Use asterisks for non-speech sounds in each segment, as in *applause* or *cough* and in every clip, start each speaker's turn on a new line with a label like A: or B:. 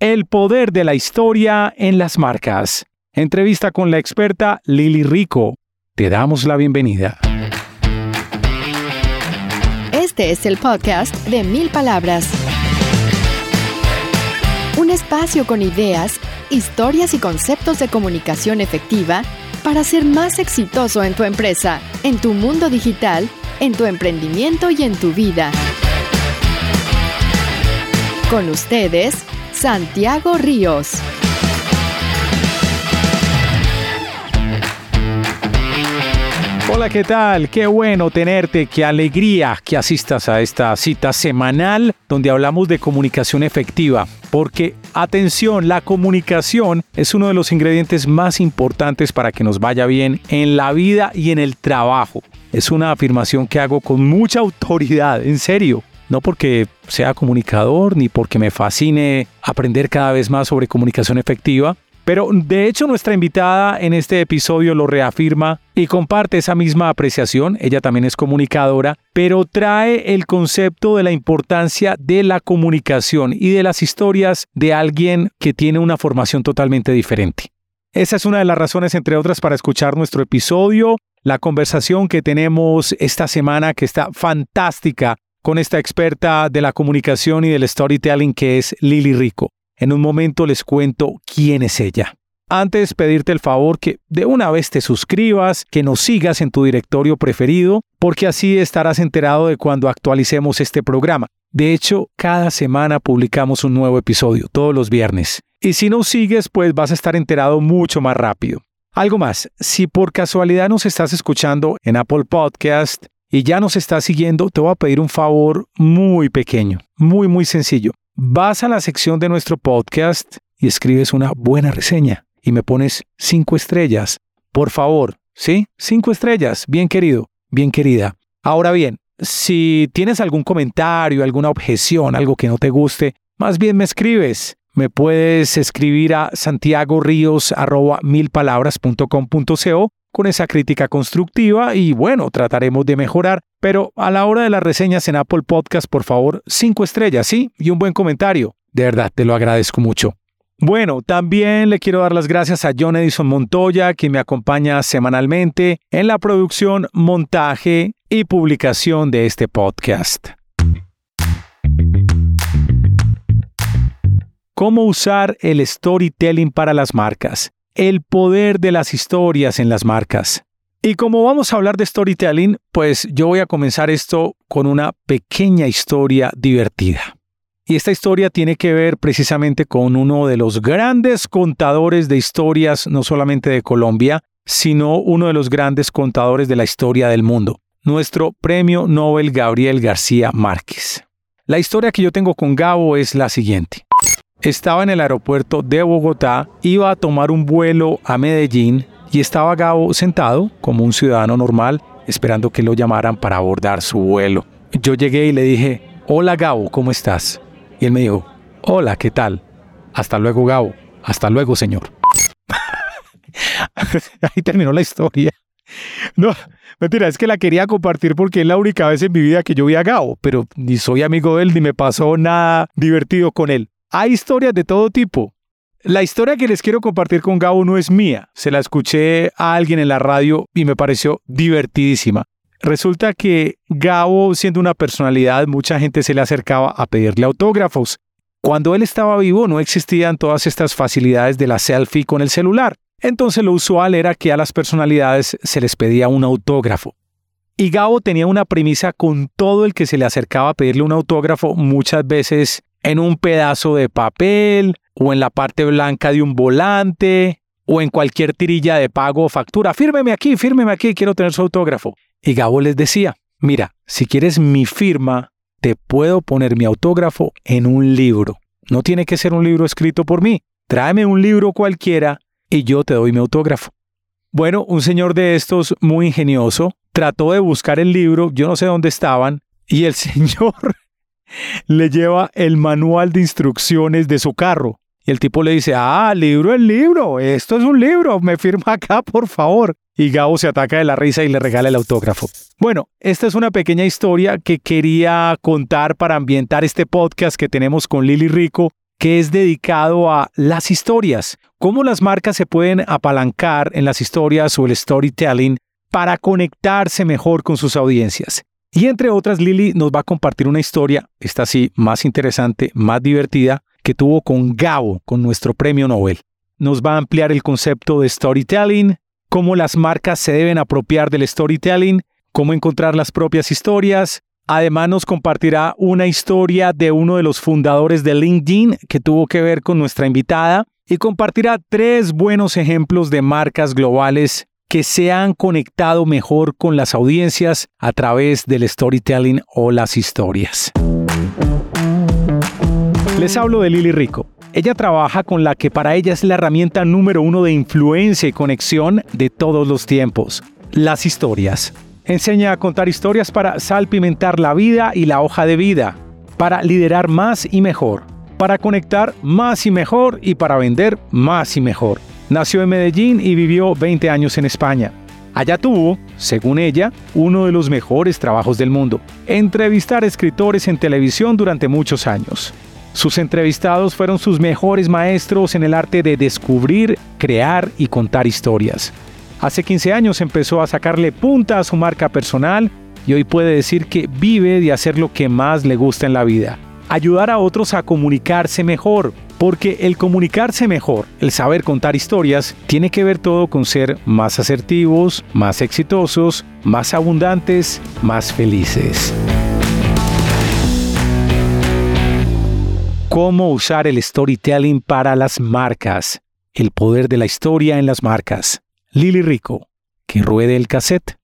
A: El poder de la historia en las marcas. Entrevista con la experta Lili Rico. Te damos la bienvenida.
B: Este es el podcast de Mil Palabras. Un espacio con ideas, historias y conceptos de comunicación efectiva para ser más exitoso en tu empresa, en tu mundo digital, en tu emprendimiento y en tu vida. Con ustedes, Santiago Ríos.
A: Hola, ¿qué tal? Qué bueno tenerte, qué alegría que asistas a esta cita semanal donde hablamos de comunicación efectiva. Porque, atención, la comunicación es uno de los ingredientes más importantes para que nos vaya bien en la vida y en el trabajo. Es una afirmación que hago con mucha autoridad, en serio. No porque sea comunicador ni porque me fascine aprender cada vez más sobre comunicación efectiva, pero de hecho nuestra invitada en este episodio lo reafirma y comparte esa misma apreciación. Ella también es comunicadora, pero trae el concepto de la importancia de la comunicación y de las historias de alguien que tiene una formación totalmente diferente. Esa es una de las razones, entre otras, para escuchar nuestro episodio, la conversación que tenemos esta semana que está fantástica con esta experta de la comunicación y del storytelling que es Lili Rico. En un momento les cuento quién es ella. Antes pedirte el favor que de una vez te suscribas, que nos sigas en tu directorio preferido, porque así estarás enterado de cuando actualicemos este programa. De hecho, cada semana publicamos un nuevo episodio, todos los viernes. Y si nos sigues, pues vas a estar enterado mucho más rápido. Algo más, si por casualidad nos estás escuchando en Apple Podcast y ya nos estás siguiendo, te voy a pedir un favor muy pequeño, muy, muy sencillo vas a la sección de nuestro podcast y escribes una buena reseña y me pones cinco estrellas. Por favor, ¿sí? Cinco estrellas, bien querido, bien querida. Ahora bien, si tienes algún comentario, alguna objeción, algo que no te guste, más bien me escribes. Me puedes escribir a santiagorios.milpalabras.com.co con esa crítica constructiva y bueno, trataremos de mejorar. Pero a la hora de las reseñas en Apple Podcast, por favor, cinco estrellas, ¿sí? Y un buen comentario. De verdad, te lo agradezco mucho. Bueno, también le quiero dar las gracias a John Edison Montoya, que me acompaña semanalmente en la producción, montaje y publicación de este podcast. ¿Cómo usar el storytelling para las marcas? el poder de las historias en las marcas. Y como vamos a hablar de storytelling, pues yo voy a comenzar esto con una pequeña historia divertida. Y esta historia tiene que ver precisamente con uno de los grandes contadores de historias, no solamente de Colombia, sino uno de los grandes contadores de la historia del mundo, nuestro premio Nobel Gabriel García Márquez. La historia que yo tengo con Gabo es la siguiente. Estaba en el aeropuerto de Bogotá, iba a tomar un vuelo a Medellín y estaba Gabo sentado como un ciudadano normal esperando que lo llamaran para abordar su vuelo. Yo llegué y le dije, hola Gabo, ¿cómo estás? Y él me dijo, hola, ¿qué tal? Hasta luego Gabo, hasta luego señor. *laughs* Ahí terminó la historia. No, mentira, es que la quería compartir porque es la única vez en mi vida que yo vi a Gabo, pero ni soy amigo de él ni me pasó nada divertido con él. Hay historias de todo tipo. La historia que les quiero compartir con Gabo no es mía, se la escuché a alguien en la radio y me pareció divertidísima. Resulta que Gabo, siendo una personalidad, mucha gente se le acercaba a pedirle autógrafos. Cuando él estaba vivo no existían todas estas facilidades de la selfie con el celular. Entonces lo usual era que a las personalidades se les pedía un autógrafo. Y Gabo tenía una premisa con todo el que se le acercaba a pedirle un autógrafo, muchas veces en un pedazo de papel o en la parte blanca de un volante o en cualquier tirilla de pago o factura. Fírmeme aquí, fírmeme aquí, quiero tener su autógrafo. Y Gabo les decía, mira, si quieres mi firma, te puedo poner mi autógrafo en un libro. No tiene que ser un libro escrito por mí. Tráeme un libro cualquiera y yo te doy mi autógrafo. Bueno, un señor de estos muy ingenioso trató de buscar el libro, yo no sé dónde estaban, y el *laughs* señor le lleva el manual de instrucciones de su carro. Y el tipo le dice, ah, libro el libro, esto es un libro, me firma acá, por favor. Y Gabo se ataca de la risa y le regala el autógrafo. Bueno, esta es una pequeña historia que quería contar para ambientar este podcast que tenemos con Lili Rico que es dedicado a las historias, cómo las marcas se pueden apalancar en las historias o el storytelling para conectarse mejor con sus audiencias. Y entre otras, Lili nos va a compartir una historia, esta sí, más interesante, más divertida, que tuvo con Gabo, con nuestro premio Nobel. Nos va a ampliar el concepto de storytelling, cómo las marcas se deben apropiar del storytelling, cómo encontrar las propias historias, Además nos compartirá una historia de uno de los fundadores de LinkedIn que tuvo que ver con nuestra invitada y compartirá tres buenos ejemplos de marcas globales que se han conectado mejor con las audiencias a través del storytelling o las historias. Les hablo de Lili Rico. Ella trabaja con la que para ella es la herramienta número uno de influencia y conexión de todos los tiempos, las historias. Enseña a contar historias para salpimentar la vida y la hoja de vida, para liderar más y mejor, para conectar más y mejor y para vender más y mejor. Nació en Medellín y vivió 20 años en España. Allá tuvo, según ella, uno de los mejores trabajos del mundo, entrevistar escritores en televisión durante muchos años. Sus entrevistados fueron sus mejores maestros en el arte de descubrir, crear y contar historias. Hace 15 años empezó a sacarle punta a su marca personal y hoy puede decir que vive de hacer lo que más le gusta en la vida. Ayudar a otros a comunicarse mejor, porque el comunicarse mejor, el saber contar historias, tiene que ver todo con ser más asertivos, más exitosos, más abundantes, más felices. ¿Cómo usar el storytelling para las marcas? El poder de la historia en las marcas. Lili Rico, que ruede el cassette.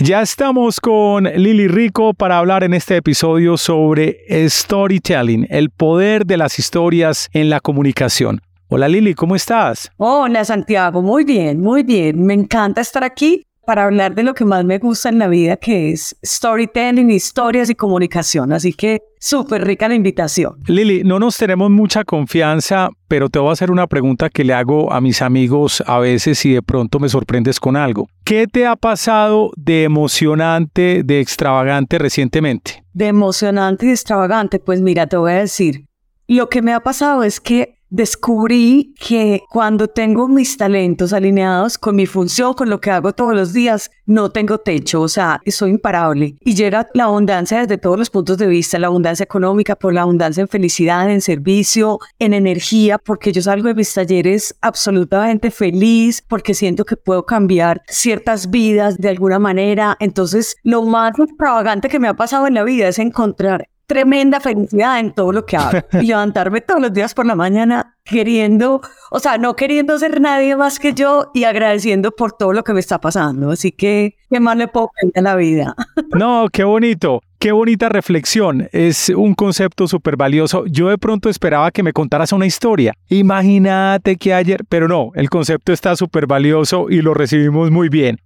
A: Ya estamos con Lili Rico para hablar en este episodio sobre storytelling, el poder de las historias en la comunicación. Hola Lili, ¿cómo estás?
C: Hola Santiago, muy bien, muy bien. Me encanta estar aquí para hablar de lo que más me gusta en la vida, que es storytelling, historias y comunicación. Así que súper rica la invitación.
A: Lili, no nos tenemos mucha confianza, pero te voy a hacer una pregunta que le hago a mis amigos a veces y de pronto me sorprendes con algo. ¿Qué te ha pasado de emocionante, de extravagante recientemente?
C: De emocionante y extravagante, pues mira, te voy a decir, lo que me ha pasado es que descubrí que cuando tengo mis talentos alineados con mi función, con lo que hago todos los días, no tengo techo, o sea, soy imparable. Y llega la abundancia desde todos los puntos de vista, la abundancia económica, por la abundancia en felicidad, en servicio, en energía, porque yo salgo de mis talleres absolutamente feliz, porque siento que puedo cambiar ciertas vidas de alguna manera. Entonces, lo más extravagante que me ha pasado en la vida es encontrar tremenda felicidad en todo lo que hago. Y levantarme todos los días por la mañana queriendo, o sea, no queriendo ser nadie más que yo y agradeciendo por todo lo que me está pasando. Así que, ¿qué más le puedo pedir en la vida?
A: No, qué bonito. Qué bonita reflexión, es un concepto súper valioso. Yo de pronto esperaba que me contaras una historia. Imagínate que ayer, pero no, el concepto está súper valioso y lo recibimos muy bien.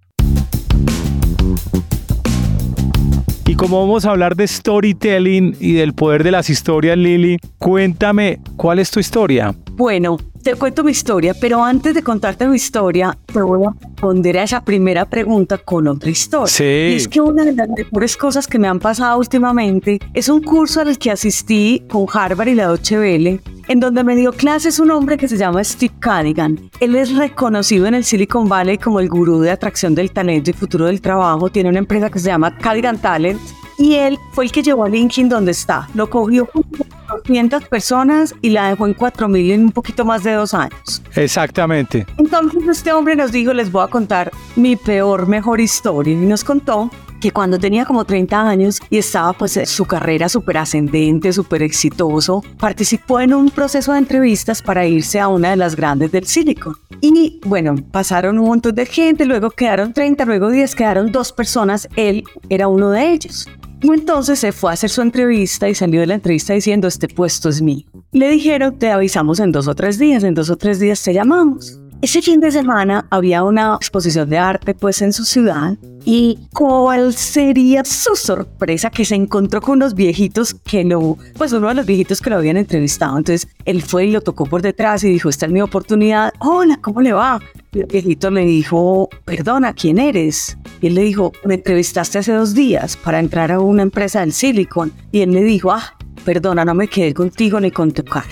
A: Y como vamos a hablar de storytelling y del poder de las historias, Lili, cuéntame, ¿cuál es tu historia?
C: Bueno, te cuento mi historia, pero antes de contarte mi historia, te voy a responder a esa primera pregunta con otra historia.
A: Sí.
C: Y es que una de las mejores cosas que me han pasado últimamente es un curso al que asistí con Harvard y la Deutsche Welle, en donde me dio clases un hombre que se llama Steve Cadigan. Él es reconocido en el Silicon Valley como el gurú de atracción del talento y futuro del trabajo. Tiene una empresa que se llama Cadigan Talent y él fue el que llevó a LinkedIn donde está. Lo cogió con 200 personas y la dejó en 4000 en un poquito más de dos años.
A: Exactamente.
C: Entonces este hombre nos dijo, les voy a contar mi peor, mejor historia. Y nos contó que cuando tenía como 30 años y estaba pues en su carrera súper ascendente, súper exitoso, participó en un proceso de entrevistas para irse a una de las grandes del Silicon. Y bueno, pasaron un montón de gente, luego quedaron 30, luego 10, quedaron dos personas, él era uno de ellos. Entonces se fue a hacer su entrevista y salió de la entrevista diciendo, este puesto es mío. Le dijeron, te avisamos en dos o tres días, en dos o tres días te llamamos. Ese fin de semana había una exposición de arte pues en su ciudad y cuál sería su sorpresa que se encontró con unos viejitos que lo, pues uno de los viejitos que lo habían entrevistado. Entonces él fue y lo tocó por detrás y dijo, esta es mi oportunidad. Hola, ¿cómo le va? El viejito le dijo, perdona, ¿quién eres? Y él le dijo, me entrevistaste hace dos días para entrar a una empresa del Silicon. Y él le dijo, ah, perdona, no me quedé contigo ni con tu cara.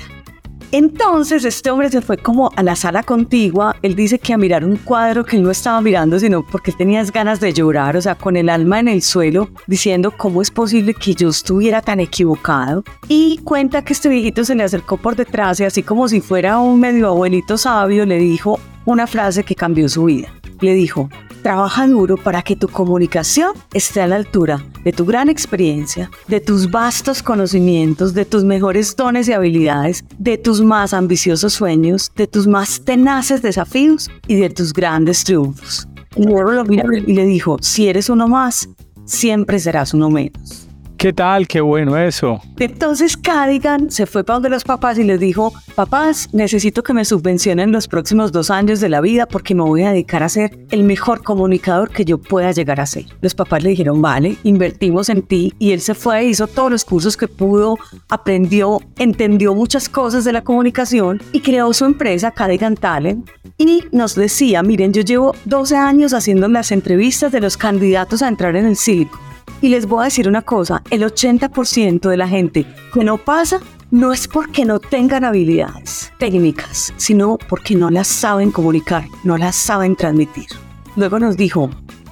C: Entonces este hombre se fue como a la sala contigua, él dice que a mirar un cuadro que él no estaba mirando, sino porque tenía ganas de llorar, o sea, con el alma en el suelo, diciendo cómo es posible que yo estuviera tan equivocado. Y cuenta que este viejito se le acercó por detrás y así como si fuera un medio abuelito sabio, le dijo una frase que cambió su vida. Le dijo, Trabaja duro para que tu comunicación esté a la altura de tu gran experiencia, de tus vastos conocimientos, de tus mejores dones y habilidades, de tus más ambiciosos sueños, de tus más tenaces desafíos y de tus grandes triunfos. Y le dijo, si eres uno más, siempre serás uno menos.
A: ¿Qué tal? Qué bueno eso.
C: Entonces Cadigan se fue para donde los papás y les dijo, papás, necesito que me subvencionen los próximos dos años de la vida porque me voy a dedicar a ser el mejor comunicador que yo pueda llegar a ser. Los papás le dijeron, vale, invertimos en ti y él se fue, hizo todos los cursos que pudo, aprendió, entendió muchas cosas de la comunicación y creó su empresa Cadigan Talent y nos decía, miren, yo llevo 12 años haciendo las entrevistas de los candidatos a entrar en el Silicon y les voy a decir una cosa, el 80% de la gente que no pasa no es porque no tengan habilidades técnicas, sino porque no las saben comunicar, no las saben transmitir. Luego nos dijo,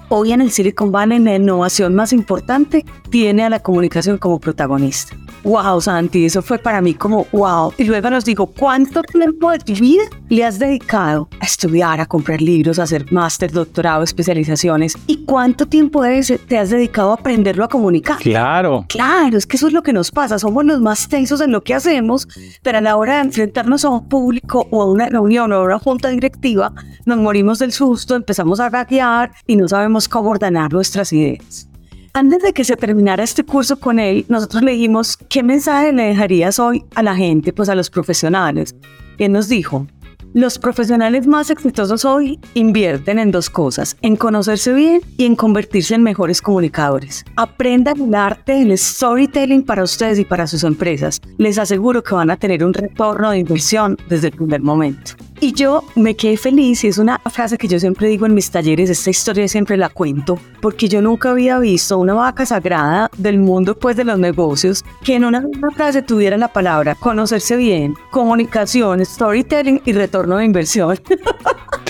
C: hoy en el Silicon Valley la innovación más importante tiene a la comunicación como protagonista. Wow, Santi, eso fue para mí como wow. Y luego nos dijo, ¿cuánto tiempo de tu vida le has dedicado a estudiar, a comprar libros, a hacer máster, doctorado, especializaciones? ¿Y cuánto tiempo te has dedicado a aprenderlo a comunicar?
A: Claro.
C: Claro, es que eso es lo que nos pasa. Somos los más tensos en lo que hacemos, pero a la hora de enfrentarnos a un público o a una reunión o a una junta directiva, nos morimos del susto, empezamos a gaguear y no sabemos cómo ordenar nuestras ideas. Antes de que se terminara este curso con él, nosotros le dijimos, ¿qué mensaje le dejarías hoy a la gente, pues a los profesionales? Él nos dijo, los profesionales más exitosos hoy invierten en dos cosas, en conocerse bien y en convertirse en mejores comunicadores. Aprendan el arte del storytelling para ustedes y para sus empresas. Les aseguro que van a tener un retorno de inversión desde el primer momento. Y yo me quedé feliz y es una frase que yo siempre digo en mis talleres, esta historia siempre la cuento, porque yo nunca había visto una vaca sagrada del mundo pues de los negocios que en una misma frase tuviera la palabra conocerse bien, comunicación, storytelling y retorno de inversión. *laughs*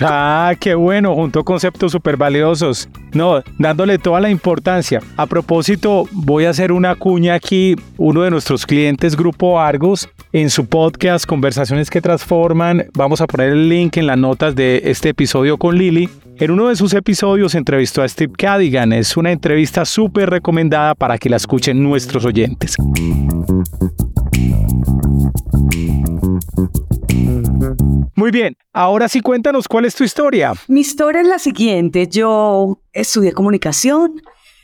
A: Ah, qué bueno, junto conceptos súper valiosos. No, dándole toda la importancia. A propósito, voy a hacer una cuña aquí. Uno de nuestros clientes, Grupo Argos, en su podcast Conversaciones que Transforman, vamos a poner el link en las notas de este episodio con Lili. En uno de sus episodios entrevistó a Steve Cadigan. Es una entrevista súper recomendada para que la escuchen nuestros oyentes. Muy bien, ahora sí cuéntanos cuál es tu historia.
C: Mi historia es la siguiente. Yo estudié comunicación,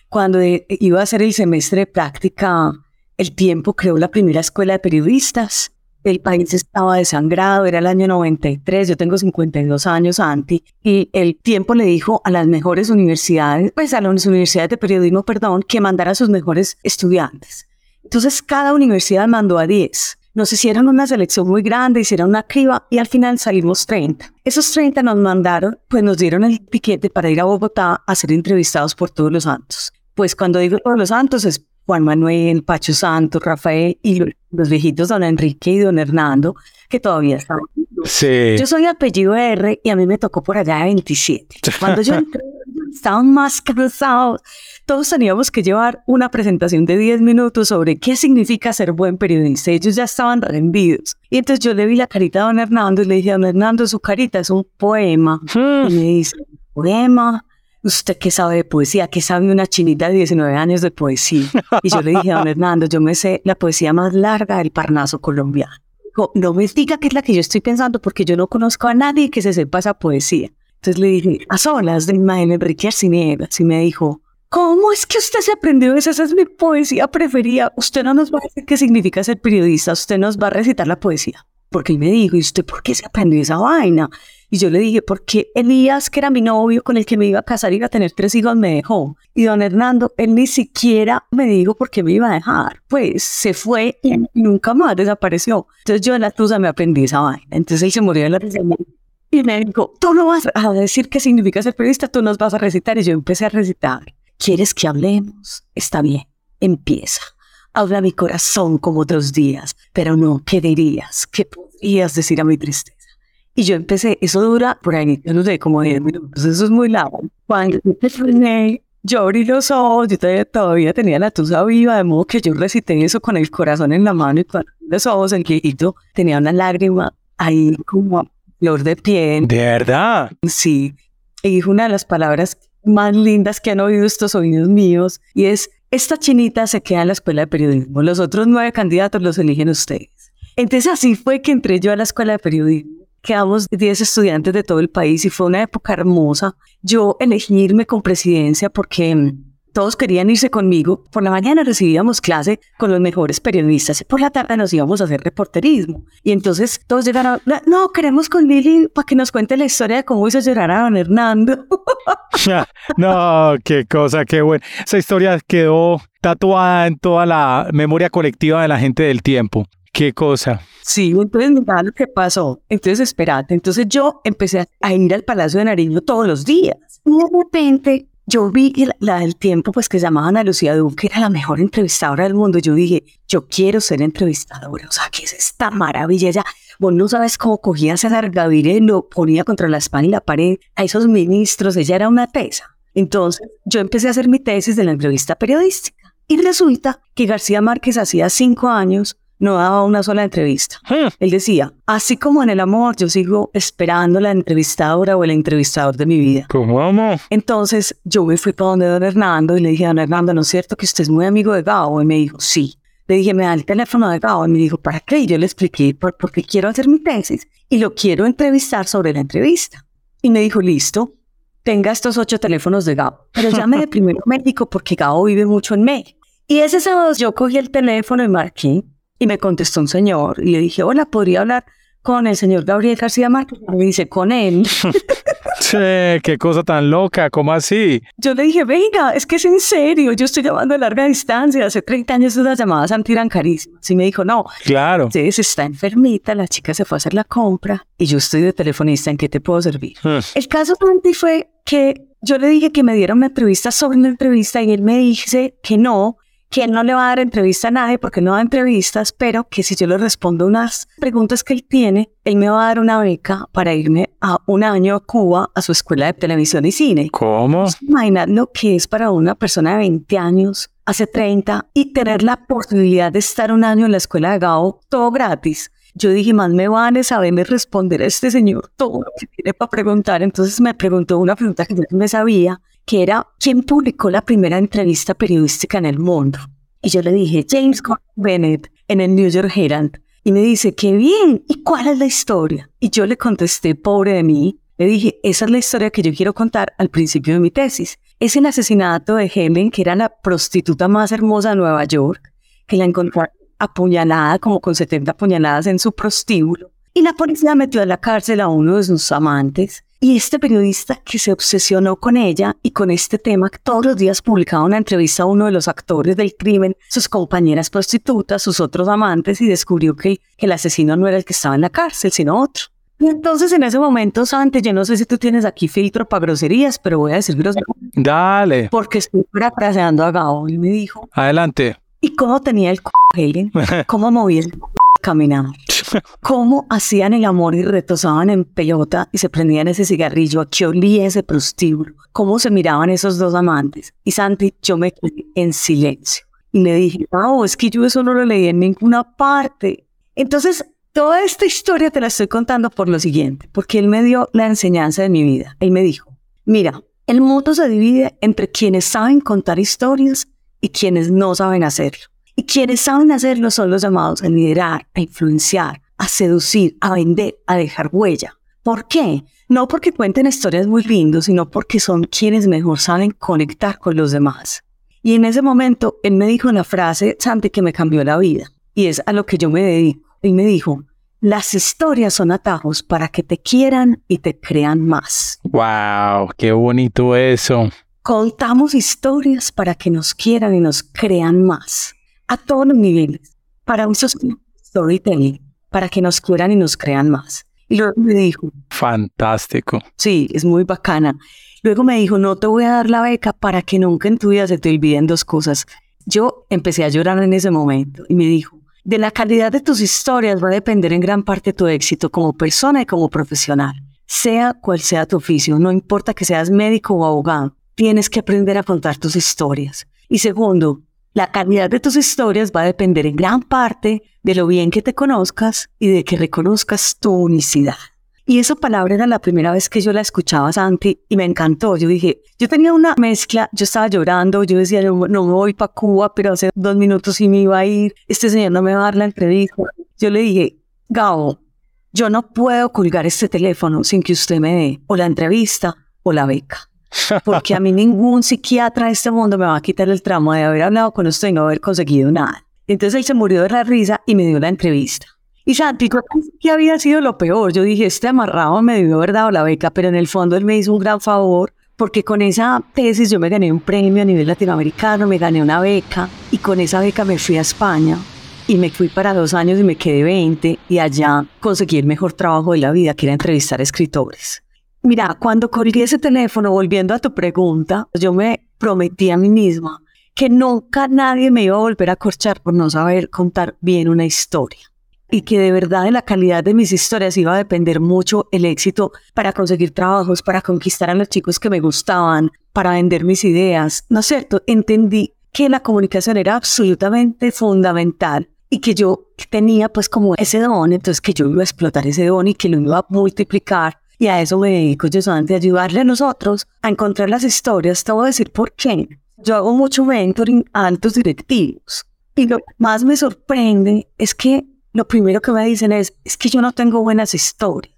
C: cuando eh, iba a hacer el semestre de práctica, el tiempo creó la primera escuela de periodistas. El país estaba desangrado, era el año 93, yo tengo 52 años, Anti, y el tiempo le dijo a las mejores universidades, pues a las universidades de periodismo, perdón, que mandara a sus mejores estudiantes. Entonces cada universidad mandó a 10. Nos hicieron una selección muy grande, hicieron una criba y al final salimos 30. Esos 30 nos mandaron, pues nos dieron el piquete para ir a Bogotá a ser entrevistados por todos los santos. Pues cuando digo todos los santos es Juan Manuel, Pacho Santos, Rafael y los viejitos don Enrique y don Hernando, que todavía están.
A: Sí.
C: Yo soy apellido R y a mí me tocó por allá de 27. Cuando yo entré, estaban más cansados. Todos teníamos que llevar una presentación de 10 minutos sobre qué significa ser buen periodista. Ellos ya estaban rendidos. Y entonces yo le vi la carita a don Hernando y le dije, don Hernando, su carita es un poema. Y me dice, ¿poema? ¿Usted qué sabe de poesía? ¿Qué sabe una chinita de 19 años de poesía? Y yo le dije a don Hernando, yo me sé la poesía más larga del Parnaso colombiano. Dijo, no me diga que es la que yo estoy pensando porque yo no conozco a nadie que se sepa esa poesía. Entonces le dije, a solas de Imagen Enrique Arciniegas. Y me dijo, ¿cómo es que usted se aprendió esa? Esa es mi poesía preferida. Usted no nos va a decir qué significa ser periodista, usted nos va a recitar la poesía. Porque él me dijo, ¿y usted por qué se aprendió esa vaina? Y yo le dije, porque Elías, que era mi novio con el que me iba a casar y iba a tener tres hijos, me dejó. Y don Hernando, él ni siquiera me dijo por qué me iba a dejar. Pues se fue y nunca más desapareció. Entonces yo en la tusa me aprendí esa vaina. Entonces él se murió en la tusa. Y me dijo, tú no vas a decir qué significa ser periodista, tú nos vas a recitar. Y yo empecé a recitar. ¿Quieres que hablemos? Está bien, empieza. Habla mi corazón como otros días, pero no, ¿qué dirías? ¿Qué podrías decir a mi tristeza? Y yo empecé, eso dura por ahí, yo no sé, como 10 minutos, eso es muy largo. Cuando yo abrí los ojos, yo todavía, todavía tenía la tusa viva, de modo que yo recité eso con el corazón en la mano y con los ojos, el viejito tenía una lágrima ahí como a flor de piel.
A: ¿De verdad?
C: Sí, y dijo una de las palabras más lindas que han oído estos oídos míos, y es, esta chinita se queda en la escuela de periodismo, los otros nueve candidatos los eligen ustedes. Entonces así fue que entré yo a la escuela de periodismo quedamos 10 estudiantes de todo el país y fue una época hermosa. Yo elegí irme con presidencia porque mm, todos querían irse conmigo. Por la mañana recibíamos clase con los mejores periodistas y por la tarde nos íbamos a hacer reporterismo. Y entonces todos llegaron, no, queremos con Lili para que nos cuente la historia de cómo hizo llorar a don Hernando. *laughs*
A: no, qué cosa, qué bueno. Esa historia quedó tatuada en toda la memoria colectiva de la gente del tiempo. Qué cosa.
C: Sí, entonces mira lo que pasó. Entonces, espérate. Entonces yo empecé a ir al Palacio de Nariño todos los días. Y de repente yo vi que la, del tiempo, pues que llamaban a Lucía Duque, era la mejor entrevistadora del mundo. Yo dije, yo quiero ser entrevistadora. O sea, ¿qué es esta maravilla? Ya, vos no sabes cómo cogía a César y lo ponía contra la espalda y la pared a esos ministros. Ella era una tesa. Entonces yo empecé a hacer mi tesis de la entrevista periodística. Y resulta que García Márquez hacía cinco años no daba una sola entrevista.
A: Hmm.
C: Él decía, así como en el amor, yo sigo esperando la entrevistadora o el entrevistador de mi vida.
A: ¿Cómo amo?
C: Entonces yo me fui para donde don Hernando y le dije, don Hernando, ¿no es cierto que usted es muy amigo de Gabo? Y me dijo, sí. Le dije, me da el teléfono de Gabo. Y me dijo, ¿para qué? Y yo le expliqué, por, porque quiero hacer mi tesis y lo quiero entrevistar sobre la entrevista. Y me dijo, listo, tenga estos ocho teléfonos de Gabo, pero llame de *laughs* primero a México porque Gabo vive mucho en México. Y ese sábado yo cogí el teléfono y marqué y me contestó un señor y le dije, hola, ¿podría hablar con el señor Gabriel García Márquez? Y me dice, con él. *laughs*
A: Che, qué cosa tan loca, ¿cómo así?
C: Yo le dije, venga, es que es en serio, yo estoy llamando a larga distancia, hace 30 años las llamadas eran carísimas. Y me dijo, no,
A: claro.
C: Entonces está enfermita, la chica se fue a hacer la compra y yo estoy de telefonista, ¿en qué te puedo servir?
A: Hmm.
C: El caso Santi fue que yo le dije que me diera una entrevista sobre una entrevista y él me dice que no, que él no le va a dar entrevista a nadie porque no da entrevistas, pero que si yo le respondo unas preguntas que él tiene, él me va a dar una beca para irme a un año a Cuba a su escuela de televisión y cine.
A: ¿Cómo?
C: Imagina lo que es para una persona de 20 años, hace 30, y tener la posibilidad de estar un año en la escuela de Gao, todo gratis. Yo dije, más me vale saberme responder a este señor todo lo que tiene para preguntar. Entonces me preguntó una pregunta que yo no me sabía que era quién publicó la primera entrevista periodística en el mundo. Y yo le dije, James Bennett, en el New York Herald. Y me dice, qué bien, ¿y cuál es la historia? Y yo le contesté, pobre de mí, Le dije, esa es la historia que yo quiero contar al principio de mi tesis. Es el asesinato de Helen, que era la prostituta más hermosa de Nueva York, que la encontró apuñalada, como con 70 apuñaladas en su prostíbulo. Y la policía metió a la cárcel a uno de sus amantes. Y este periodista que se obsesionó con ella y con este tema, todos los días publicaba una entrevista a uno de los actores del crimen, sus compañeras prostitutas, sus otros amantes, y descubrió que, que el asesino no era el que estaba en la cárcel, sino otro. Y entonces en ese momento, Santi, yo no sé si tú tienes aquí filtro para groserías, pero voy a decir groserías.
A: Dale.
C: Porque estoy parafraseando a Gabo y me dijo,
A: Adelante.
C: ¿y cómo tenía el c Helen? *laughs* ¿Cómo movía el c caminaba? *laughs* ¿Cómo hacían el amor y retosaban en pelota y se prendían ese cigarrillo? ¿A qué olía ese prostíbulo? ¿Cómo se miraban esos dos amantes? Y Santi, yo me quedé en silencio. Y le dije, Gabo, es que yo eso no lo leí en ninguna parte. Entonces, Toda esta historia te la estoy contando por lo siguiente, porque él me dio la enseñanza de mi vida. Él me dijo, mira, el mundo se divide entre quienes saben contar historias y quienes no saben hacerlo. Y quienes saben hacerlo son los llamados a liderar, a influenciar, a seducir, a vender, a dejar huella. ¿Por qué? No porque cuenten historias muy lindas, sino porque son quienes mejor saben conectar con los demás. Y en ese momento, él me dijo una frase, Santi, que me cambió la vida. Y es a lo que yo me dedico. Él me dijo, las historias son atajos para que te quieran y te crean más.
A: Wow, qué bonito eso.
C: Contamos historias para que nos quieran y nos crean más. A todos los niveles. Para es storytelling. Para que nos quieran y nos crean más. Y luego me dijo,
A: Fantástico.
C: sí, es muy bacana. Luego me dijo, no te voy a dar la beca para que nunca en tu vida se te olviden dos cosas. Yo empecé a llorar en ese momento y me dijo, de la calidad de tus historias va a depender en gran parte tu éxito como persona y como profesional. Sea cual sea tu oficio, no importa que seas médico o abogado, tienes que aprender a contar tus historias. Y segundo, la calidad de tus historias va a depender en gran parte de lo bien que te conozcas y de que reconozcas tu unicidad. Y esa palabra era la primera vez que yo la escuchaba, Santi, y me encantó. Yo dije, yo tenía una mezcla, yo estaba llorando, yo decía, no, no me voy para Cuba, pero hace dos minutos sí me iba a ir, este señor no me va a dar la entrevista. Yo le dije, Gabo, yo no puedo colgar este teléfono sin que usted me dé o la entrevista o la beca. Porque a mí ningún psiquiatra de este mundo me va a quitar el tramo de haber hablado con usted y no haber conseguido nada. Entonces él se murió de la risa y me dio la entrevista. Y Santi, yo pensé que había sido lo peor. Yo dije, este amarrado me debió haber dado la beca, pero en el fondo él me hizo un gran favor porque con esa tesis yo me gané un premio a nivel latinoamericano, me gané una beca y con esa beca me fui a España y me fui para dos años y me quedé 20 y allá conseguí el mejor trabajo de la vida, que era entrevistar escritores. Mira, cuando colgué ese teléfono, volviendo a tu pregunta, yo me prometí a mí misma que nunca nadie me iba a volver a corchar por no saber contar bien una historia y que de verdad de la calidad de mis historias iba a depender mucho el éxito para conseguir trabajos, para conquistar a los chicos que me gustaban, para vender mis ideas. ¿No es cierto? Entendí que la comunicación era absolutamente fundamental y que yo tenía pues como ese don, entonces que yo iba a explotar ese don y que lo iba a multiplicar. Y a eso me dedico yo solamente a ayudarle a nosotros a encontrar las historias. Te voy a decir por qué. Yo hago mucho mentoring a altos directivos. Y lo más me sorprende es que lo primero que me dicen es, es que yo no tengo buenas historias,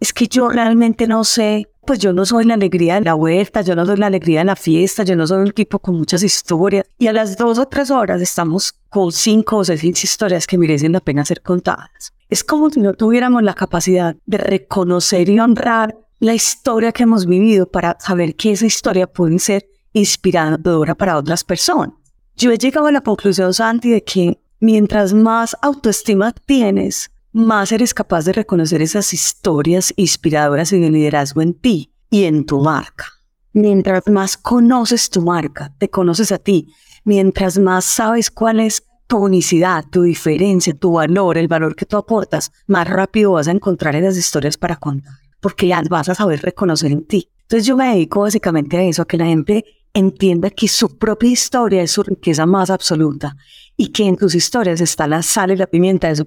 C: es que yo realmente no sé, pues yo no soy la alegría de la vuelta, yo no soy la alegría de la fiesta, yo no soy un tipo con muchas historias. Y a las dos o tres horas estamos con cinco o seis historias que merecen la pena ser contadas. Es como si no tuviéramos la capacidad de reconocer y honrar la historia que hemos vivido para saber que esa historia puede ser inspiradora para otras personas. Yo he llegado a la conclusión, Santi, de que mientras más autoestima tienes, más eres capaz de reconocer esas historias inspiradoras y de liderazgo en ti y en tu marca. Mientras más conoces tu marca, te conoces a ti, mientras más sabes cuál es tu unicidad, tu diferencia, tu valor, el valor que tú aportas, más rápido vas a encontrar esas historias para contar, porque las vas a saber reconocer en ti. Entonces yo me dedico básicamente a eso, a que la gente entienda que su propia historia es su riqueza más absoluta y que en tus historias está la sal y la pimienta de su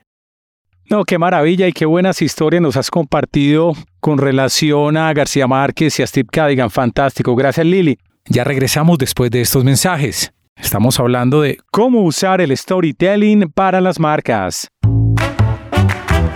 A: No, qué maravilla y qué buenas historias nos has compartido con relación a García Márquez y a Steve Cadigan. Fantástico. Gracias, Lili. Ya regresamos después de estos mensajes. Estamos hablando de cómo usar el storytelling para las marcas.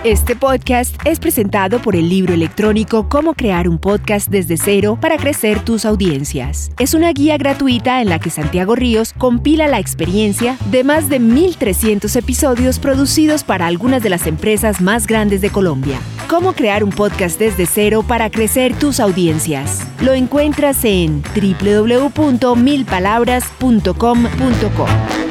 D: Este podcast es presentado por el libro electrónico Cómo crear un podcast desde cero para crecer tus audiencias. Es una guía gratuita en la que Santiago Ríos compila la experiencia de más de 1.300 episodios producidos para algunas de las empresas más grandes de Colombia. Cómo crear un podcast desde cero para crecer tus audiencias. Lo encuentras en www.milpalabras.com.co.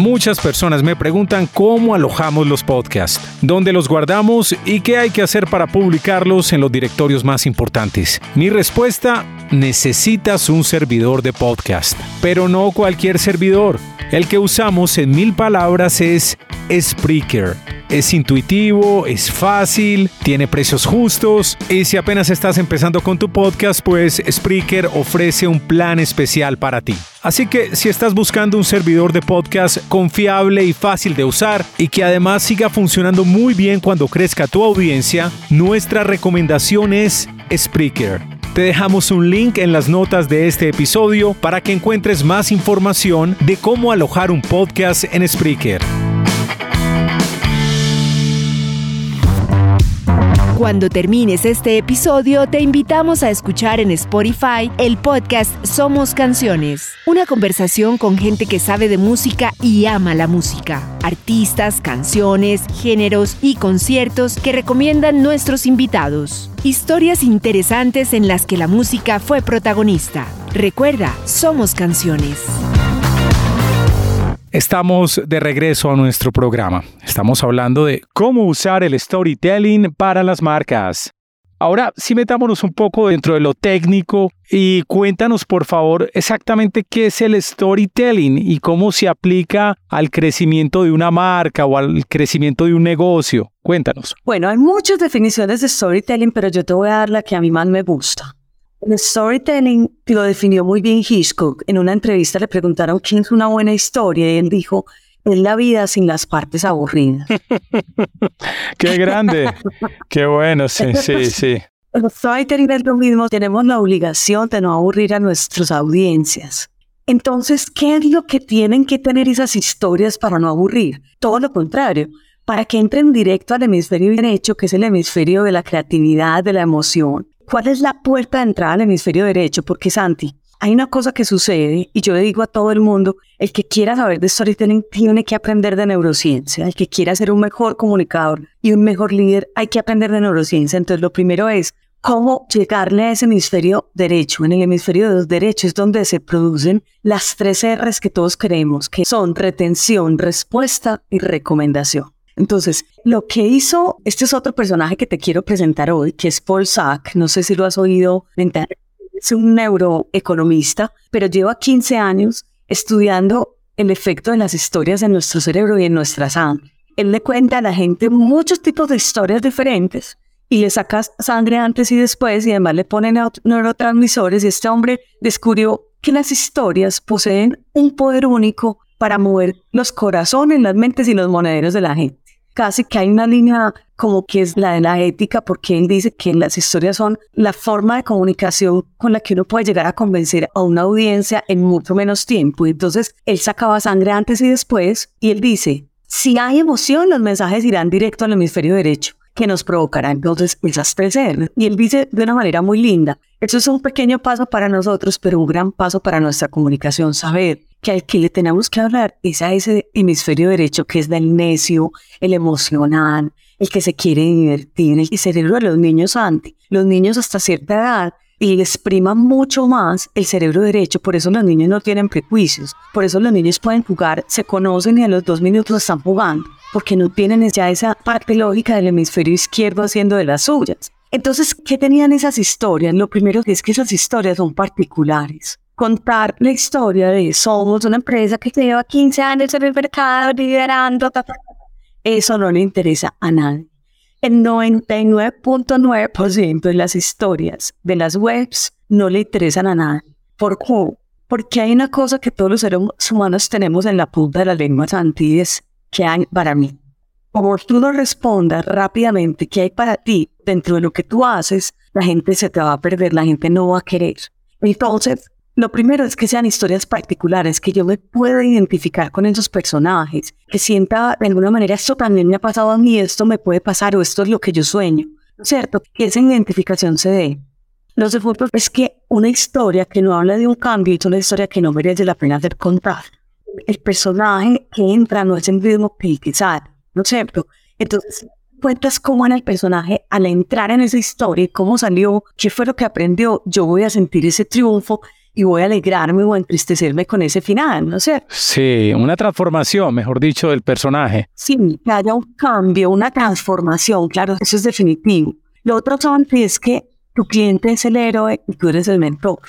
A: Muchas personas me preguntan cómo alojamos los podcasts, dónde los guardamos y qué hay que hacer para publicarlos en los directorios más importantes. Mi respuesta, necesitas un servidor de podcast, pero no cualquier servidor. El que usamos en mil palabras es Spreaker. Es intuitivo, es fácil, tiene precios justos y si apenas estás empezando con tu podcast, pues Spreaker ofrece un plan especial para ti. Así que si estás buscando un servidor de podcast confiable y fácil de usar y que además siga funcionando muy bien cuando crezca tu audiencia, nuestra recomendación es Spreaker. Te dejamos un link en las notas de este episodio para que encuentres más información de cómo alojar un podcast en Spreaker.
D: Cuando termines este episodio, te invitamos a escuchar en Spotify el podcast Somos Canciones, una conversación con gente que sabe de música y ama la música, artistas, canciones, géneros y conciertos que recomiendan nuestros invitados. Historias interesantes en las que la música fue protagonista. Recuerda, Somos Canciones.
A: Estamos de regreso a nuestro programa. Estamos hablando de cómo usar el storytelling para las marcas. Ahora sí metámonos un poco dentro de lo técnico y cuéntanos por favor exactamente qué es el storytelling y cómo se aplica al crecimiento de una marca o al crecimiento de un negocio. Cuéntanos.
C: Bueno, hay muchas definiciones de storytelling, pero yo te voy a dar la que a mí más me gusta. El storytelling lo definió muy bien Hitchcock. En una entrevista le preguntaron quién es una buena historia y él dijo, es la vida sin las partes aburridas. *laughs*
A: Qué grande. Qué bueno, sí, sí, sí.
C: El storytelling es lo mismo. Tenemos la obligación de no aburrir a nuestras audiencias. Entonces, ¿qué es lo que tienen que tener esas historias para no aburrir? Todo lo contrario, para que entren directo al hemisferio derecho, que es el hemisferio de la creatividad, de la emoción ¿Cuál es la puerta de entrada al hemisferio derecho? Porque Santi, hay una cosa que sucede y yo le digo a todo el mundo, el que quiera saber de storytelling tiene que aprender de neurociencia, el que quiera ser un mejor comunicador y un mejor líder hay que aprender de neurociencia. Entonces lo primero es cómo llegarle a ese hemisferio derecho. En el hemisferio de los derechos es donde se producen las tres R's que todos queremos, que son retención, respuesta y recomendación. Entonces, lo que hizo, este es otro personaje que te quiero presentar hoy, que es Paul Sack, no sé si lo has oído es un neuroeconomista, pero lleva 15 años estudiando el efecto de las historias en nuestro cerebro y en nuestra sangre. Él le cuenta a la gente muchos tipos de historias diferentes y le saca sangre antes y después y además le pone neurotransmisores y este hombre descubrió que las historias poseen un poder único para mover los corazones, las mentes y los monederos de la gente. Casi que hay una línea como que es la de la ética, porque él dice que las historias son la forma de comunicación con la que uno puede llegar a convencer a una audiencia en mucho menos tiempo. Entonces, él sacaba sangre antes y después, y él dice, si hay emoción, los mensajes irán directo al hemisferio derecho que nos provocará entonces esas tres Y él dice de una manera muy linda, eso es un pequeño paso para nosotros, pero un gran paso para nuestra comunicación, saber que al que le tenemos que hablar es a ese hemisferio derecho que es del necio, el emocional, el que se quiere divertir, el cerebro de los niños antes. Los niños hasta cierta edad y expriman mucho más el cerebro derecho, por eso los niños no tienen prejuicios, por eso los niños pueden jugar, se conocen y a los dos minutos están jugando, porque no tienen ya esa parte lógica del hemisferio izquierdo haciendo de las suyas. Entonces, ¿qué tenían esas historias? Lo primero es que esas historias son particulares. Contar la historia de somos una empresa que lleva 15 años en el mercado liderando, eso no le interesa a nadie. El 99.9% de las historias de las webs no le interesan a nadie. ¿Por qué? Porque hay una cosa que todos los seres humanos tenemos en la punta de la lengua, Santi, es que hay para mí. Como tú no respondas rápidamente qué hay para ti dentro de lo que tú haces, la gente se te va a perder, la gente no va a querer. Entonces, lo primero es que sean historias particulares, que yo me pueda identificar con esos personajes, que sienta de alguna manera esto también me ha pasado a mí, esto me puede pasar o esto es lo que yo sueño, ¿cierto? Que esa identificación se dé. Lo segundo es que una historia que no habla de un cambio es una historia que no merece la pena ser contada. El personaje que entra no es el mismo que ¿no es cierto? Entonces, cuentas cómo era el personaje al entrar en esa historia, cómo salió, qué fue lo que aprendió, yo voy a sentir ese triunfo y voy a alegrarme o a entristecerme con ese final, ¿no sé?
A: Sí, una transformación, mejor dicho, del personaje.
C: Sí, que haya un cambio, una transformación, claro, eso es definitivo. Lo otro, es que tu cliente es el héroe y tú eres el mentor.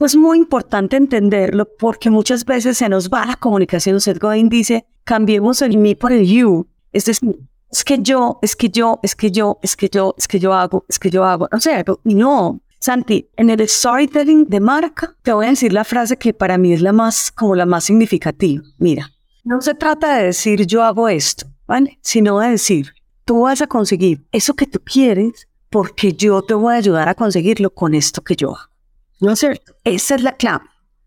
C: Es muy importante entenderlo porque muchas veces se nos va la comunicación. Seth Godin dice, cambiemos el me por el you. Es decir, es que yo, es que yo, es que yo, es que yo, es que yo hago, es que yo hago. O sea, no, Santi, en el storytelling de marca, te voy a decir la frase que para mí es la más, como la más significativa. Mira, no se trata de decir yo hago esto, ¿vale? Sino de decir, tú vas a conseguir eso que tú quieres porque yo te voy a ayudar a conseguirlo con esto que yo hago. ¿No es cierto? Esa es la clave.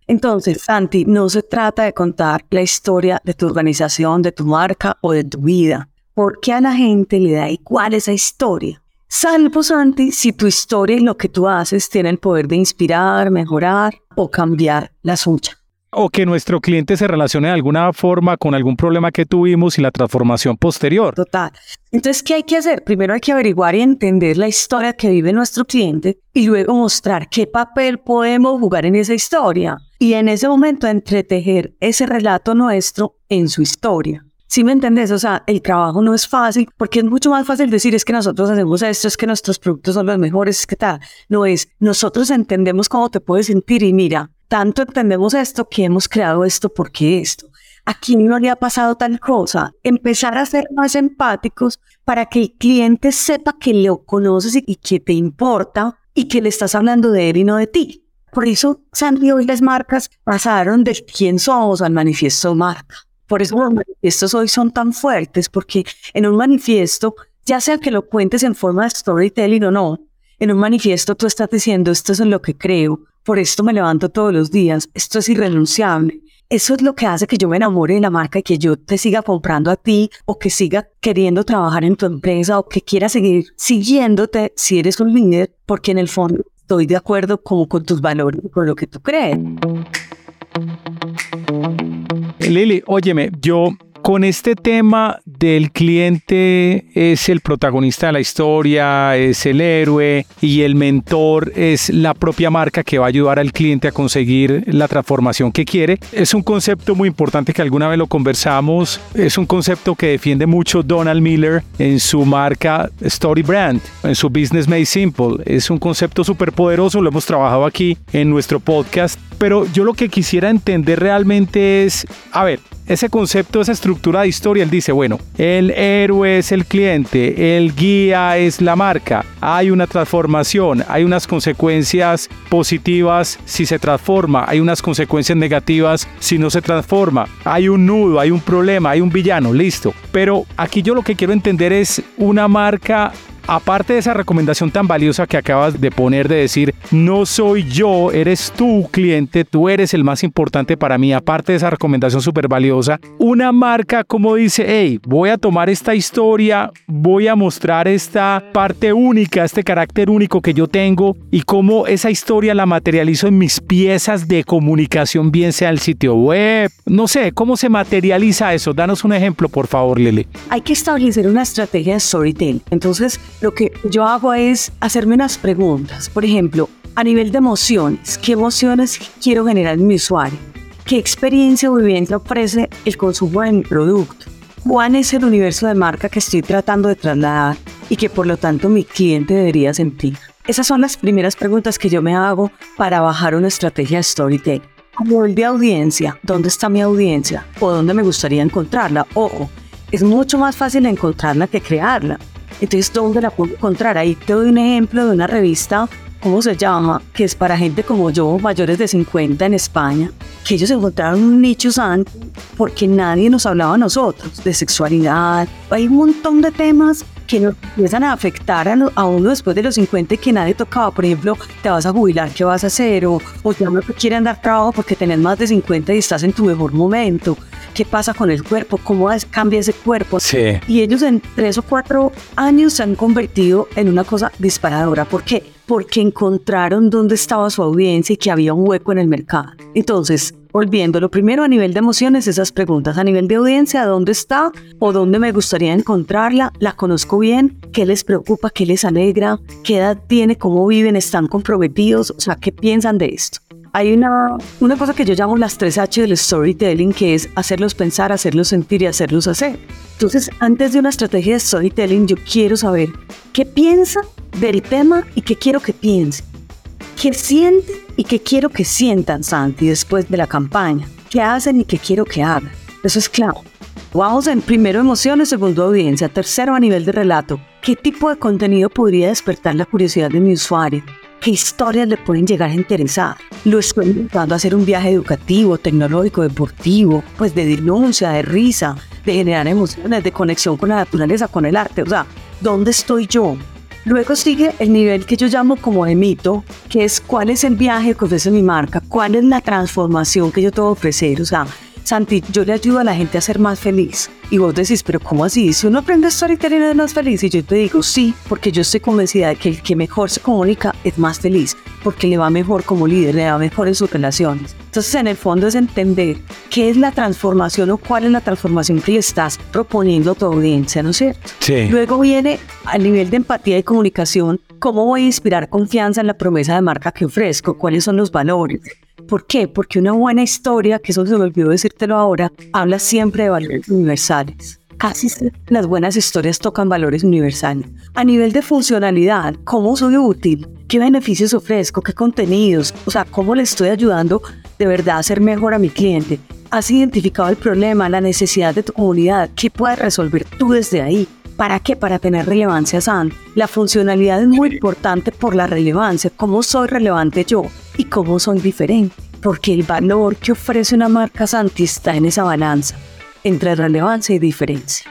C: Entonces, Santi, no se trata de contar la historia de tu organización, de tu marca o de tu vida, porque a la gente le da igual esa historia. Salvo, Santi, si tu historia y lo que tú haces tiene el poder de inspirar, mejorar o cambiar la suya.
A: O que nuestro cliente se relacione de alguna forma con algún problema que tuvimos y la transformación posterior.
C: Total. Entonces, ¿qué hay que hacer? Primero hay que averiguar y entender la historia que vive nuestro cliente y luego mostrar qué papel podemos jugar en esa historia. Y en ese momento entretejer ese relato nuestro en su historia. ¿Sí me entendés? O sea, el trabajo no es fácil porque es mucho más fácil decir es que nosotros hacemos esto, es que nuestros productos son los mejores, es que tal. No es, nosotros entendemos cómo te puedes sentir y mira, tanto entendemos esto que hemos creado esto porque esto. Aquí no le ha pasado tal cosa. Empezar a ser más empáticos para que el cliente sepa que lo conoces y que te importa y que le estás hablando de él y no de ti. Por eso, Sandy, hoy las marcas pasaron de quién somos al manifiesto marca. Por eso los manifiestos hoy son tan fuertes, porque en un manifiesto, ya sea que lo cuentes en forma de storytelling o no, en un manifiesto tú estás diciendo, esto es en lo que creo, por esto me levanto todos los días, esto es irrenunciable. Eso es lo que hace que yo me enamore de la marca y que yo te siga comprando a ti o que siga queriendo trabajar en tu empresa o que quiera seguir siguiéndote si eres un líder, porque en el fondo estoy de acuerdo como con tus valores con lo que tú crees.
A: Lili, óyeme, yo con este tema del cliente es el protagonista de la historia, es el héroe y el mentor es la propia marca que va a ayudar al cliente a conseguir la transformación que quiere. Es un concepto muy importante que alguna vez lo conversamos, es un concepto que defiende mucho Donald Miller en su marca Story Brand, en su Business Made Simple. Es un concepto súper poderoso, lo hemos trabajado aquí en nuestro podcast, pero yo lo que quisiera entender realmente es, a ver, ese concepto, esa estructura de historia, él dice, bueno, el héroe es el cliente, el guía es la marca, hay una transformación, hay unas consecuencias positivas si se transforma, hay unas consecuencias negativas si no se transforma, hay un nudo, hay un problema, hay un villano, listo. Pero aquí yo lo que quiero entender es una marca aparte de esa recomendación tan valiosa que acabas de poner de decir, no soy yo, eres tú cliente, tú eres el más importante para mí, aparte de esa recomendación súper valiosa, una marca como dice, hey, voy a tomar esta historia, voy a mostrar esta parte única, este carácter único que yo tengo y cómo esa historia la materializo en mis piezas de comunicación, bien sea el sitio web, no sé, cómo se materializa eso. Danos un ejemplo, por favor, Lili.
C: Hay que establecer una estrategia de storytelling. Entonces, lo que yo hago es hacerme unas preguntas. Por ejemplo, a nivel de emociones, ¿qué emociones quiero generar en mi usuario? ¿Qué experiencia o vivencia ofrece el consumo de mi producto? ¿Cuál es el universo de marca que estoy tratando de trasladar y que por lo tanto mi cliente debería sentir? Esas son las primeras preguntas que yo me hago para bajar una estrategia de storytelling. Como el de audiencia, ¿dónde está mi audiencia? ¿O dónde me gustaría encontrarla? Ojo, es mucho más fácil encontrarla que crearla. Entonces, ¿dónde la puedo encontrar? Ahí te doy un ejemplo de una revista, ¿cómo se llama? Que es para gente como yo, mayores de 50 en España, que ellos encontraron un nicho santo porque nadie nos hablaba a nosotros de sexualidad. Hay un montón de temas que nos empiezan a afectar a, uno después de los 50 y que nadie tocaba. Por ejemplo, te vas a jubilar, ¿qué vas a hacer? O, o ya no te quieren dar trabajo porque tenés más de 50 y estás en tu mejor momento qué pasa con el cuerpo, cómo cambia ese cuerpo.
A: Sí.
C: Y ellos en tres o cuatro años se han convertido en una cosa disparadora. ¿Por qué? Porque encontraron dónde estaba su audiencia y que había un hueco en el mercado. Entonces, volviendo, lo primero a nivel de emociones, esas preguntas. A nivel de audiencia, ¿dónde está o dónde me gustaría encontrarla? ¿La conozco bien? ¿Qué les preocupa? ¿Qué les alegra? ¿Qué edad tiene? ¿Cómo viven? ¿Están comprometidos? O sea, ¿qué piensan de esto? hay una, una cosa que yo llamo las 3H del storytelling, que es hacerlos pensar, hacerlos sentir y hacerlos hacer. Entonces, antes de una estrategia de storytelling, yo quiero saber qué piensa del tema y qué quiero que piense. ¿Qué sienten y qué quiero que sientan, Santi, después de la campaña? ¿Qué hacen y qué quiero que hagan? Eso es clave. Vamos en primero emociones, segundo audiencia, tercero a nivel de relato. ¿Qué tipo de contenido podría despertar la curiosidad de mi usuario? qué historias le pueden llegar a interesar. Lo estoy intentando hacer un viaje educativo, tecnológico, deportivo, pues de denuncia, de risa, de generar emociones, de conexión con la naturaleza, con el arte. O sea, ¿dónde estoy yo? Luego sigue el nivel que yo llamo como de mito, que es cuál es el viaje que ofrece mi marca, cuál es la transformación que yo tengo que ofrecer. O Santi, yo le ayudo a la gente a ser más feliz. Y vos decís, pero ¿cómo así? Si uno aprende storytelling es más feliz. Y yo te digo, sí, porque yo estoy convencida de que el que mejor se comunica es más feliz, porque le va mejor como líder, le va mejor en sus relaciones. Entonces, en el fondo es entender qué es la transformación o cuál es la transformación que estás proponiendo a tu audiencia, ¿no es cierto?
A: Sí.
C: Luego viene al nivel de empatía y comunicación, cómo voy a inspirar confianza en la promesa de marca que ofrezco, cuáles son los valores, ¿Por qué? Porque una buena historia, que eso se me olvidó decírtelo ahora, habla siempre de valores universales. Casi las buenas historias tocan valores universales. A nivel de funcionalidad, ¿cómo soy útil? ¿Qué beneficios ofrezco? ¿Qué contenidos? O sea, ¿cómo le estoy ayudando de verdad a ser mejor a mi cliente? ¿Has identificado el problema, la necesidad de tu comunidad? ¿Qué puedes resolver tú desde ahí? ¿Para qué? Para tener relevancia SAN. La funcionalidad es muy importante por la relevancia. ¿Cómo soy relevante yo? ¿Y cómo soy diferente? Porque el valor que ofrece una marca Santi está en esa balanza entre relevancia y diferencia.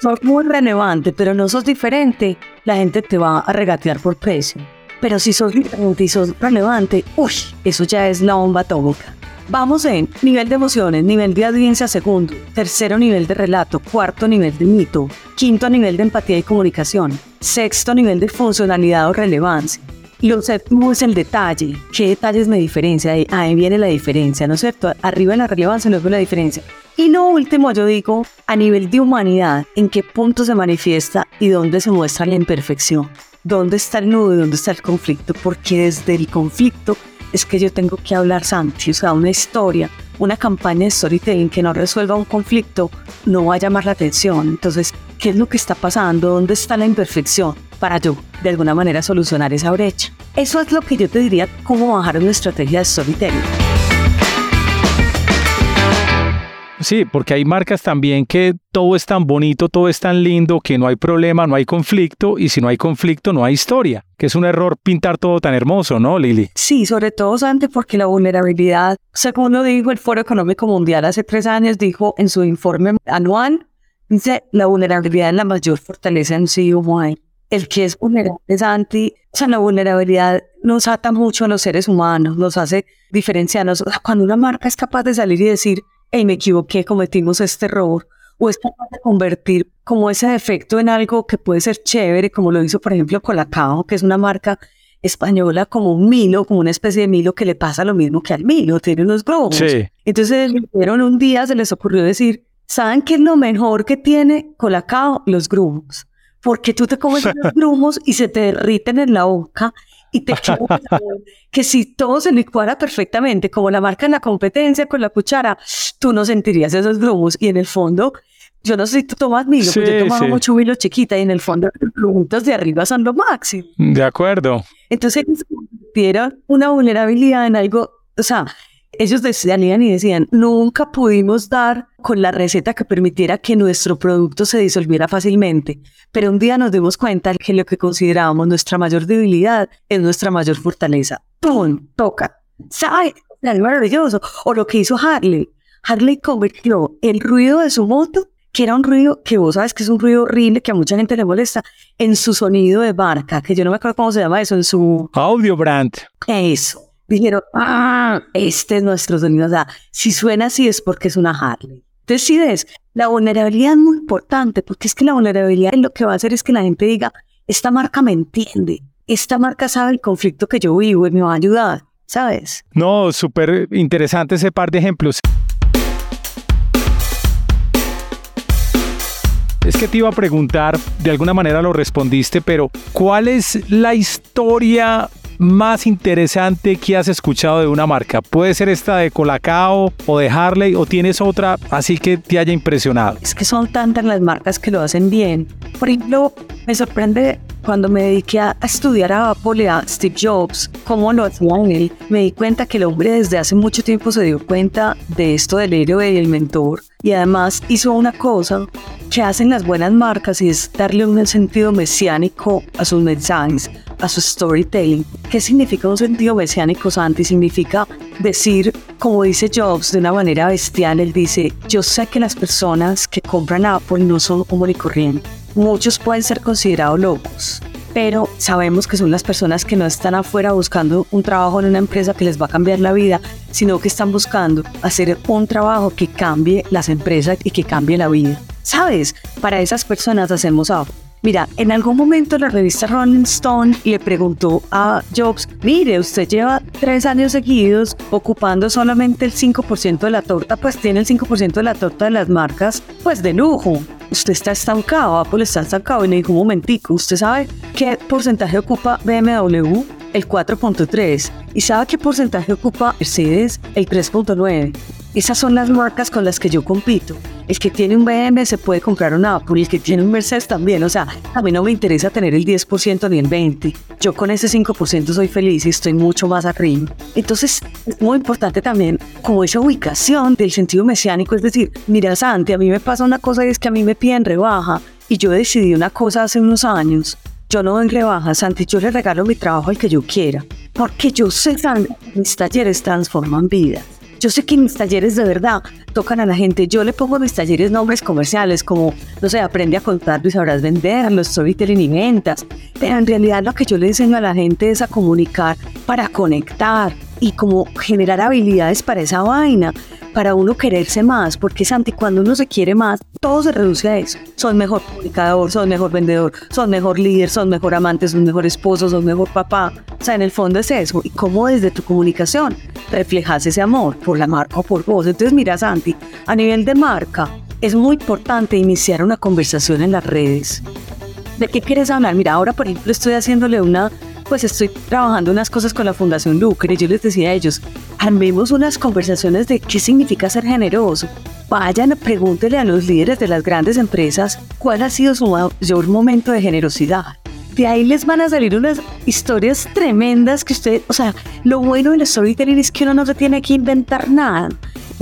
C: Sos muy relevante, pero no sos diferente, la gente te va a regatear por precio. Pero si sos diferente y sos relevante, uy, eso ya es la bomba atómica. Vamos en nivel de emociones, nivel de audiencia segundo, tercero nivel de relato, cuarto nivel de mito, quinto nivel de empatía y comunicación, sexto nivel de funcionalidad o relevancia. Lo séptimo es el detalle. ¿Qué detalles me diferencia? Ahí viene la diferencia, ¿no es cierto? Arriba en la relevancia, luego la diferencia. Y lo último, yo digo, a nivel de humanidad, ¿en qué punto se manifiesta y dónde se muestra la imperfección? ¿Dónde está el nudo y dónde está el conflicto? Porque desde el conflicto es que yo tengo que hablar Santi, o sea, una historia, una campaña de storytelling que no resuelva un conflicto no va a llamar la atención. Entonces, ¿qué es lo que está pasando? ¿Dónde está la imperfección? Para yo, de alguna manera, solucionar esa brecha. Eso es lo que yo te diría, cómo bajar una estrategia de storytelling.
A: Sí, porque hay marcas también que todo es tan bonito, todo es tan lindo, que no hay problema, no hay conflicto, y si no hay conflicto, no hay historia, que es un error pintar todo tan hermoso, ¿no, Lili?
C: Sí, sobre todo, Santi, porque la vulnerabilidad, según lo dijo el Foro Económico Mundial hace tres años, dijo en su informe anual, dice, la vulnerabilidad es la mayor fortaleza en sí humano. El que es vulnerable, Santi, o sea, la vulnerabilidad nos ata mucho a los seres humanos, nos hace diferenciarnos. Cuando una marca es capaz de salir y decir, hey, me equivoqué, cometimos este error, o es capaz de convertir como ese defecto en algo que puede ser chévere, como lo hizo, por ejemplo, Colacao, que es una marca española como un Milo, como una especie de Milo que le pasa lo mismo que al Milo, tiene unos globos.
A: Sí.
C: Entonces, un día se les ocurrió decir, ¿saben qué es lo mejor que tiene Colacao? Los grumos. Porque tú te comes *laughs* los grumos y se te derriten en la boca y te *laughs* que si todo se licuara perfectamente, como la marca en la competencia con la cuchara, tú no sentirías esos grumos. Y en el fondo, yo no sé si tú tomas Milo, pero yo tomaba mucho Milo chiquita y en el fondo los puntos de arriba son lo máximo.
A: De acuerdo.
C: Entonces, era una vulnerabilidad en algo, o sea, ellos decían y decían, nunca pudimos dar con la receta que permitiera que nuestro producto se disolviera fácilmente, pero un día nos dimos cuenta que lo que considerábamos nuestra mayor debilidad es nuestra mayor fortaleza. ¡Pum! Toca. ¿Sabe? Es maravilloso. O lo que hizo Harley. Harley convirtió el ruido de su moto, que era un ruido que vos sabes que es un ruido horrible, que a mucha gente le molesta, en su sonido de marca, que yo no me acuerdo cómo se llama eso, en su...
A: Audio brand.
C: Eso dijeron, ah, este es nuestro sonido. O sea, si suena así es porque es una Harley. Decides, la vulnerabilidad es muy importante porque es que la vulnerabilidad lo que va a hacer es que la gente diga, esta marca me entiende, esta marca sabe el conflicto que yo vivo y me va a ayudar, ¿sabes?
A: No, súper interesante ese par de ejemplos. Es que te iba a preguntar, de alguna manera lo respondiste, pero ¿cuál es la historia más interesante que has escuchado de una marca? Puede ser esta de Colacao o de Harley o tienes otra así que te haya impresionado.
C: Es que son tantas las marcas que lo hacen bien. Por ejemplo, me sorprende cuando me dediqué a estudiar a Apple a Steve Jobs, cómo lo hacían él, me di cuenta que el hombre desde hace mucho tiempo se dio cuenta de esto del héroe y el mentor y además hizo una cosa que hacen las buenas marcas y es darle un sentido mesiánico a sus mensajes, a su storytelling. ¿Qué significa un sentido mesiánico, Santi? Significa decir, como dice Jobs de una manera bestial, él dice, yo sé que las personas que compran Apple no son como y corriente Muchos pueden ser considerados locos, pero sabemos que son las personas que no están afuera buscando un trabajo en una empresa que les va a cambiar la vida, sino que están buscando hacer un trabajo que cambie las empresas y que cambie la vida. ¿Sabes? Para esas personas hacemos algo. Mira, en algún momento la revista Rolling Stone le preguntó a Jobs, mire, usted lleva tres años seguidos ocupando solamente el 5% de la torta, pues tiene el 5% de la torta de las marcas, pues de lujo. Usted está estancado, Apple está estancado. Y le dijo, un momentico, ¿usted sabe qué porcentaje ocupa BMW? El 4.3. ¿Y sabe qué porcentaje ocupa Mercedes? El 3.9. Esas son las marcas con las que yo compito. El que tiene un BMW se puede comprar un Apple, el que tiene un Mercedes también. O sea, a mí no me interesa tener el 10% ni el 20%. Yo con ese 5% soy feliz y estoy mucho más arriba. Entonces, es muy importante también como esa ubicación del sentido mesiánico. Es decir, mira, Santi, a mí me pasa una cosa y es que a mí me piden rebaja y yo decidí una cosa hace unos años. Yo no doy rebaja, Santi, yo le regalo mi trabajo al que yo quiera. Porque yo sé, que mis talleres transforman vidas. Yo sé que mis talleres de verdad tocan a la gente. Yo le pongo a mis talleres nombres comerciales como, no sé, aprende a contar y sabrás venderlo, storytelling y ventas. Pero en realidad lo que yo le enseño a la gente es a comunicar para conectar y como generar habilidades para esa vaina para uno quererse más, porque Santi, cuando uno se quiere más, todo se reduce a eso. Son mejor comunicador, son mejor vendedor, son mejor líder, son mejor amante, son mejor esposo, son mejor papá. O sea, en el fondo es eso. Y cómo desde tu comunicación reflejas ese amor por la marca o por vos. Entonces, mira, Santi, a nivel de marca, es muy importante iniciar una conversación en las redes. ¿De qué quieres hablar? Mira, ahora, por ejemplo, estoy haciéndole una pues estoy trabajando unas cosas con la Fundación Lucre yo les decía a ellos, armemos unas conversaciones de qué significa ser generoso. Vayan, pregúntele a los líderes de las grandes empresas cuál ha sido su mayor momento de generosidad. De ahí les van a salir unas historias tremendas que usted, o sea, lo bueno del storytelling es que uno no se tiene que inventar nada.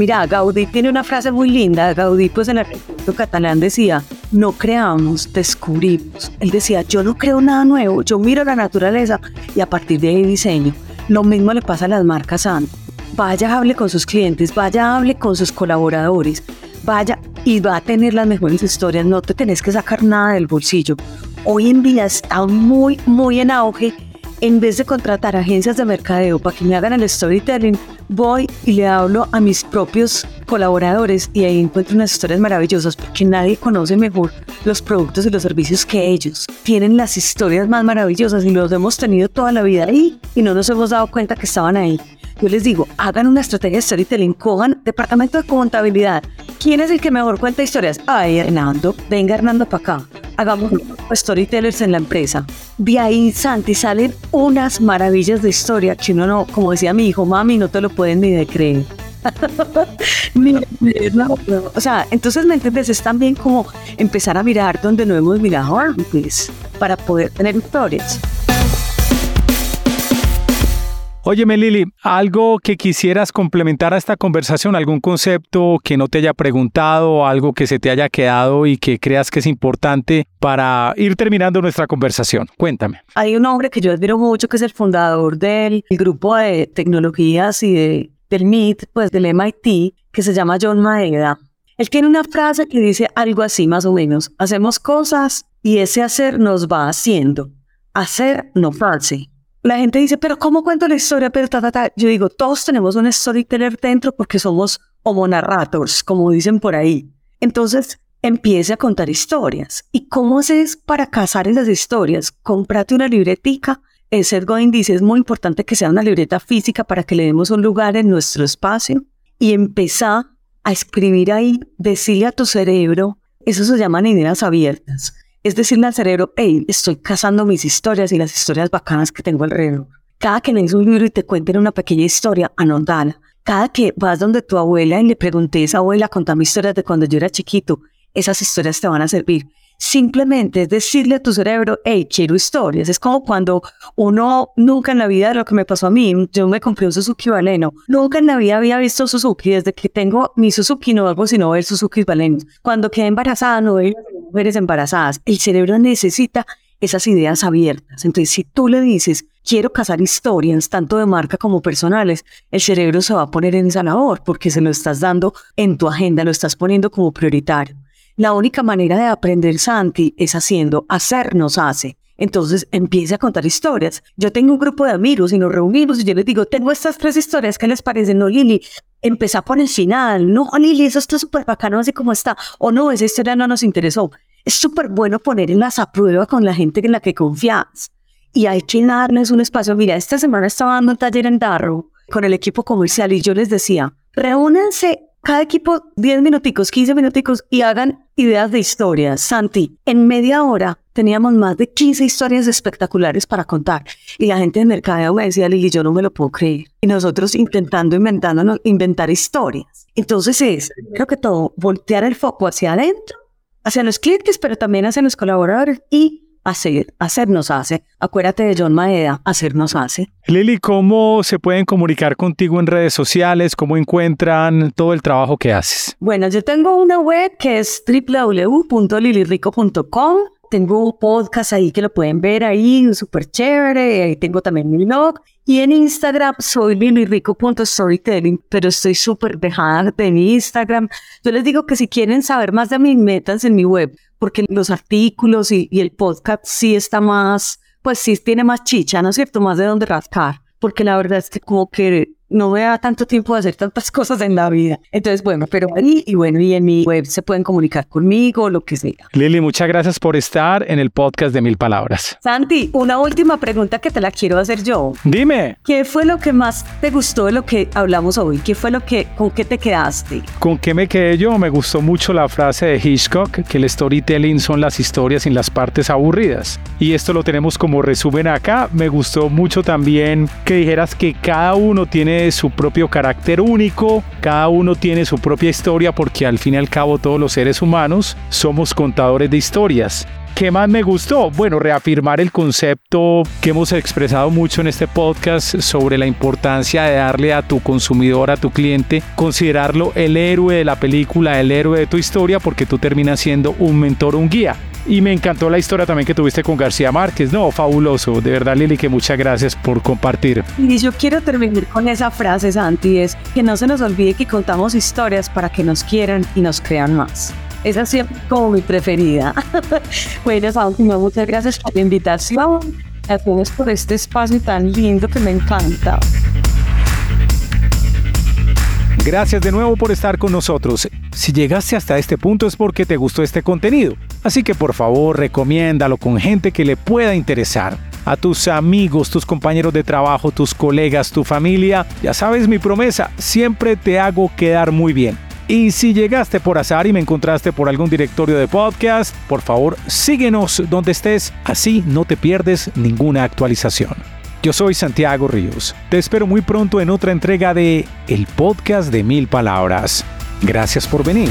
C: Mira, Gaudí tiene una frase muy linda. Gaudí, pues en el recuerdo catalán decía, no creamos, descubrimos. Él decía, yo no creo nada nuevo, yo miro la naturaleza y a partir de ahí diseño. Lo mismo le pasa a las marcas SAN. Vaya, hable con sus clientes, vaya, hable con sus colaboradores, vaya y va a tener las mejores historias. No te tenés que sacar nada del bolsillo. Hoy en día está muy, muy en auge en vez de contratar agencias de mercadeo para que me hagan el storytelling, voy y le hablo a mis propios colaboradores y ahí encuentro unas historias maravillosas porque nadie conoce mejor los productos y los servicios que ellos. Tienen las historias más maravillosas y los hemos tenido toda la vida ahí y no nos hemos dado cuenta que estaban ahí. Yo les digo, hagan una estrategia de storytelling, cojan departamento de contabilidad. ¿Quién es el que mejor cuenta historias? Ay, Hernando. Venga, Hernando, para acá. Hagamos storytellers en la empresa. De ahí, Santi, salen unas maravillas de historia que uno no, como decía mi hijo, mami, no te lo pueden ni de creer. *laughs* o sea, entonces, ¿me entiendes? Es también como empezar a mirar donde no hemos mirado antes para poder tener historias.
A: Óyeme Lili, algo que quisieras complementar a esta conversación, algún concepto que no te haya preguntado, algo que se te haya quedado y que creas que es importante para ir terminando nuestra conversación. Cuéntame.
C: Hay un hombre que yo admiro mucho que es el fundador del grupo de tecnologías y de, del MIT, pues del MIT, que se llama John Maeda. Él tiene una frase que dice algo así más o menos, hacemos cosas y ese hacer nos va haciendo. Hacer no hace la gente dice, pero ¿cómo cuento la historia? Pero ta, ta, ta. Yo digo, todos tenemos un storyteller dentro porque somos homo narrators, como dicen por ahí. Entonces, empiece a contar historias. ¿Y cómo haces para cazar esas historias? Cómprate una libretica. El Seth Godin dice, es muy importante que sea una libreta física para que le demos un lugar en nuestro espacio y empezar a escribir ahí, decirle a tu cerebro, eso se llaman ideas abiertas es decirle al cerebro, hey, estoy cazando mis historias y las historias bacanas que tengo alrededor. Cada que lees un libro y te cuenten una pequeña historia, anótala. Cada que vas donde tu abuela y le preguntes, abuela, contame historias de cuando yo era chiquito, esas historias te van a servir simplemente es decirle a tu cerebro, hey, quiero historias. Es como cuando uno nunca en la vida, lo que me pasó a mí, yo me compré un Suzuki Baleno. Nunca en la vida había visto Suzuki. Desde que tengo mi Suzuki no hago sino ver Suzuki Baleno. Cuando quedé embarazada no veo mujeres embarazadas. El cerebro necesita esas ideas abiertas. Entonces, si tú le dices, quiero cazar historias, tanto de marca como personales, el cerebro se va a poner en esa labor porque se lo estás dando en tu agenda, lo estás poniendo como prioritario. La única manera de aprender Santi es haciendo, hacer nos hace. Entonces empiece a contar historias. Yo tengo un grupo de amigos y nos reunimos y yo les digo, tengo estas tres historias, ¿qué les parecen? No, Lili, empezá por el final. No, Lili, eso está súper bacano así como está. O no, esa historia no nos interesó. Es súper bueno ponerlas a prueba con la gente en la que confías. Y hay que darles un espacio. Mira, esta semana estaba dando un taller en Darrow con el equipo comercial y yo les decía, reúnanse cada equipo 10 minuticos, 15 minuticos y hagan ideas de historias. Santi, en media hora teníamos más de 15 historias espectaculares para contar. Y la gente de mercadeo me decía, Lili, yo no me lo puedo creer. Y nosotros intentando, inventándonos, inventar historias. Entonces es, creo que todo, voltear el foco hacia adentro, hacia los clientes, pero también hacia los colaboradores y hacer, hacernos hace. Acuérdate de John Maeda, hacernos hace.
A: Lili, ¿cómo se pueden comunicar contigo en redes sociales? ¿Cómo encuentran todo el trabajo que haces?
C: Bueno, yo tengo una web que es www.lilirico.com. Tengo un podcast ahí que lo pueden ver ahí, súper chévere. Ahí tengo también mi blog. Y en Instagram soy lilirico.storytelling, pero estoy súper dejada de mi Instagram. Yo les digo que si quieren saber más de mis metas en mi web, porque los artículos y, y el podcast sí está más, pues sí tiene más chicha, ¿no es cierto? Más de dónde rascar, porque la verdad es que como que no me da tanto tiempo de hacer tantas *laughs* cosas en la vida. Entonces, bueno, pero ahí y bueno, y en mi web se pueden comunicar conmigo, lo que sea.
A: Lili, muchas gracias por estar en el podcast de Mil Palabras.
C: Santi, una última pregunta que te la quiero hacer yo.
A: Dime.
C: ¿Qué fue lo que más te gustó de lo que hablamos hoy? ¿Qué fue lo que, con qué te quedaste?
A: ¿Con qué me quedé yo? Me gustó mucho la frase de Hitchcock, que el storytelling son las historias sin las partes aburridas. Y esto lo tenemos como resumen acá. Me gustó mucho también que dijeras que cada uno tiene su propio carácter único, cada uno tiene su propia historia porque al fin y al cabo todos los seres humanos somos contadores de historias. ¿Qué más me gustó? Bueno, reafirmar el concepto que hemos expresado mucho en este podcast sobre la importancia de darle a tu consumidor, a tu cliente, considerarlo el héroe de la película, el héroe de tu historia, porque tú terminas siendo un mentor, un guía. Y me encantó la historia también que tuviste con García Márquez. No, fabuloso. De verdad, Lili, que muchas gracias por compartir.
C: Y yo quiero terminar con esa frase, Santi, es que no se nos olvide que contamos historias para que nos quieran y nos crean más. Esa es siempre como mi preferida. *laughs* bueno, Santi, muchas gracias por la invitación. Todos por este espacio tan lindo que me encanta.
A: Gracias de nuevo por estar con nosotros. Si llegaste hasta este punto es porque te gustó este contenido. Así que por favor recomiéndalo con gente que le pueda interesar. A tus amigos, tus compañeros de trabajo, tus colegas, tu familia. Ya sabes mi promesa, siempre te hago quedar muy bien. Y si llegaste por azar y me encontraste por algún directorio de podcast, por favor síguenos donde estés, así no te pierdes ninguna actualización. Yo soy Santiago Ríos. Te espero muy pronto en otra entrega de El Podcast de Mil Palabras. Gracias por venir.